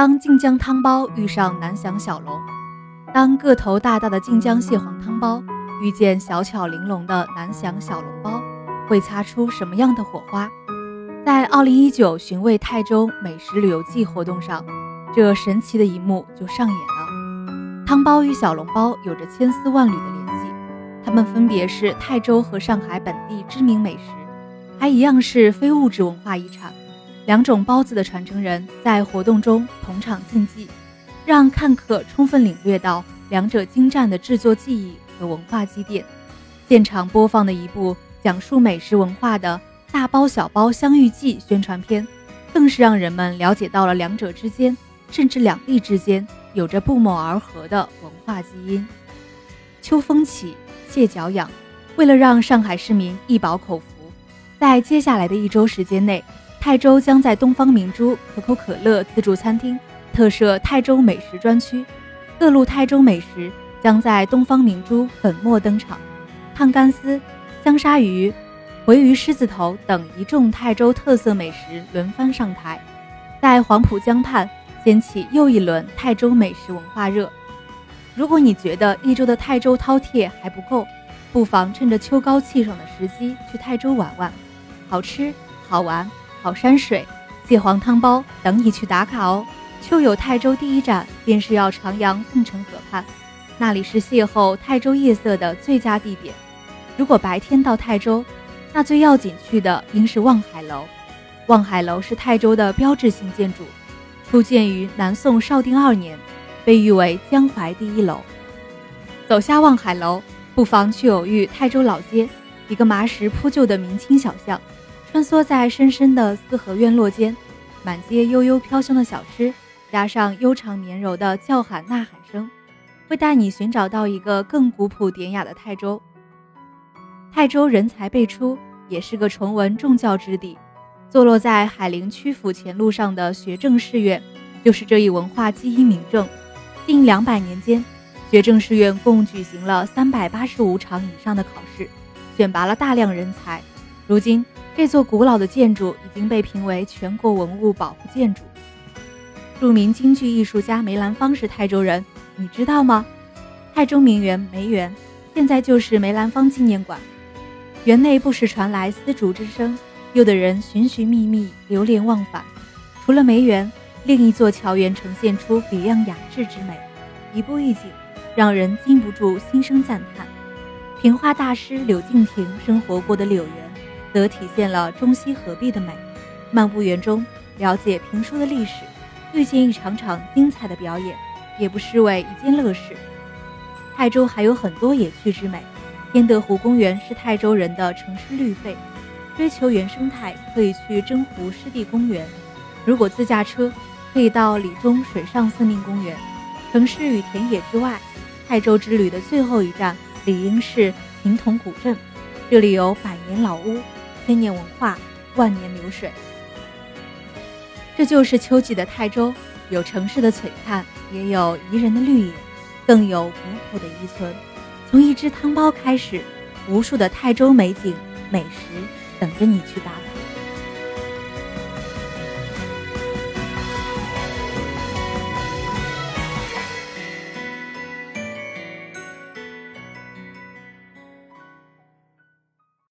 当晋江汤包遇上南翔小龙，当个头大大的晋江蟹黄汤包遇见小巧玲珑的南翔小笼包，会擦出什么样的火花？在奥利一九寻味泰州美食旅游季活动上，这神奇的一幕就上演了。汤包与小笼包有着千丝万缕的联系，它们分别是泰州和上海本地知名美食，还一样是非物质文化遗产。两种包子的传承人在活动中同场竞技，让看客充分领略到两者精湛的制作技艺和文化积淀。现场播放的一部讲述美食文化的。大包小包相遇记宣传片，更是让人们了解到了两者之间，甚至两地之间有着不谋而合的文化基因。秋风起，蟹脚痒。为了让上海市民一饱口福，在接下来的一周时间内，泰州将在东方明珠可口可乐自助餐厅特设泰州美食专区，各路泰州美食将在东方明珠粉墨登场，烫干丝、香鲨鱼。回鱼狮子头等一众泰州特色美食轮番上台，在黄浦江畔掀起又一轮泰州美食文化热。如果你觉得一周的泰州饕餮还不够，不妨趁着秋高气爽的时机去泰州玩玩，好吃、好玩、好山水，蟹黄汤包等你去打卡哦。秋游泰州第一站便是要徜徉凤城河畔，那里是邂逅泰州夜色的最佳地点。如果白天到泰州，那最要紧去的应是望海楼。望海楼是泰州的标志性建筑，初建于南宋绍定二年，被誉为江淮第一楼。走下望海楼，不妨去偶遇泰州老街，一个麻石铺就的明清小巷，穿梭在深深的四合院落间，满街悠悠飘香的小吃，加上悠长绵柔的叫喊呐喊声，会带你寻找到一个更古朴典雅的泰州。泰州人才辈出，也是个崇文重教之地。坐落在海陵区府前路上的学政士院，就是这一文化基因名证。近两百年间，学政士院共举行了三百八十五场以上的考试，选拔了大量人才。如今，这座古老的建筑已经被评为全国文物保护建筑。著名京剧艺术家梅兰芳是泰州人，你知道吗？泰州名园梅园，现在就是梅兰芳纪念馆。园内不时传来丝竹之声，诱得人寻寻觅觅，流连忘返。除了梅园，另一座桥园呈现出别样雅致之美，一步一景，让人禁不住心生赞叹。评话大师柳敬亭生活过的柳园，则体现了中西合璧的美。漫步园中，了解评书的历史，遇见一场场精彩的表演，也不失为一件乐事。泰州还有很多野趣之美。天德湖公园是泰州人的城市绿肺，追求原生态可以去征湖湿地公园；如果自驾车，可以到李中水上森林公园。城市与田野之外，泰州之旅的最后一站理应是平同古镇，这里有百年老屋、千年文化、万年流水。这就是秋季的泰州，有城市的璀璨，也有宜人的绿野，更有古朴的遗存。从一只汤包开始，无数的泰州美景美食等着你去打卡。